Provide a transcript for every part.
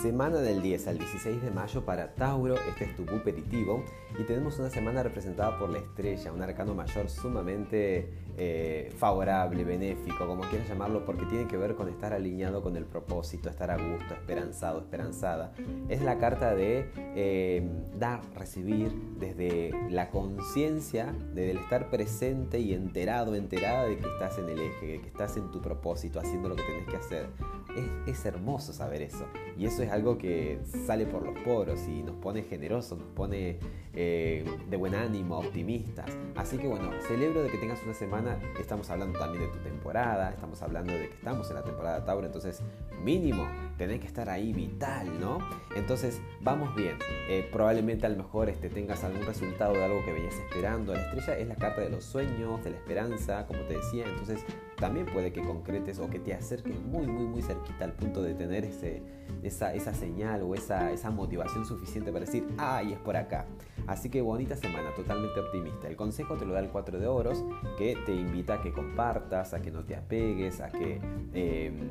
semana del 10 al 16 de mayo para Tauro, este es tu aperitivo y tenemos una semana representada por la estrella, un arcano mayor sumamente eh, favorable, benéfico, como quieras llamarlo, porque tiene que ver con estar alineado con el propósito, estar a gusto, esperanzado, esperanzada. Es la carta de eh, dar, recibir desde la conciencia, desde el estar presente y enterado, enterada de que estás en el eje, de que estás en tu propósito, haciendo lo que tenés que hacer. Es, es hermoso saber eso. Y eso es algo que sale por los poros y nos pone generosos, nos pone eh, de buen ánimo, optimistas. Así que bueno, celebro de que tengas una semana, estamos hablando también de tu temporada, estamos hablando de que estamos en la temporada Tauro, entonces mínimo tenés que estar ahí vital, ¿no? Entonces vamos bien, eh, probablemente a lo mejor este, tengas algún resultado de algo que venías esperando. La estrella es la carta de los sueños, de la esperanza, como te decía, entonces también puede que concretes o que te acerques muy, muy, muy cerquita al punto de tener ese, esa, esa señal o esa, esa motivación suficiente para decir, ay, es por acá. Así que bonita semana, totalmente optimista. El consejo te lo da el 4 de oros, que te invita a que compartas, a que no te apegues, a que, em,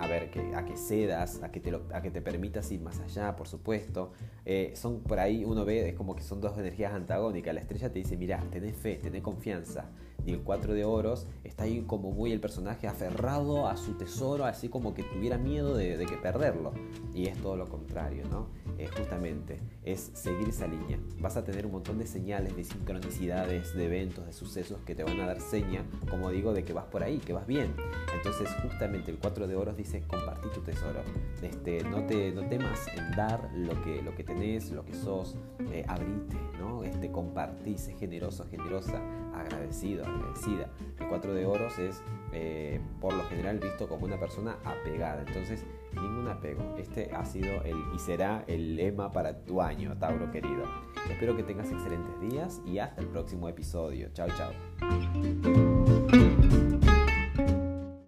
a ver, que, a que cedas, a que, te a que te permitas ir más allá, por supuesto. Eh, son por ahí, uno ve, es como que son dos energías antagónicas. La estrella te dice, mira, tenés fe, tenés confianza y el 4 de oros está ahí como muy el personaje aferrado a su tesoro, así como que tuviera miedo de, que perderlo. Y es todo lo contrario, ¿no? justamente es seguir esa línea. Vas a tener un montón de señales, de sincronicidades, de eventos, de sucesos que te van a dar seña, como digo, de que vas por ahí, que vas bien. Entonces justamente el 4 de oros dice compartí tu tesoro. Este, no, te, no temas en dar lo que, lo que tenés, lo que sos, eh, abrite, ¿no? Este, compartí, sé generoso, generosa, agradecido, agradecida. El 4 de oros es eh, por lo general visto como una persona apegada. Entonces, ningún apego. Este ha sido el y será el lema para tu año, Tauro querido. Espero que tengas excelentes días y hasta el próximo episodio. Chao, chao.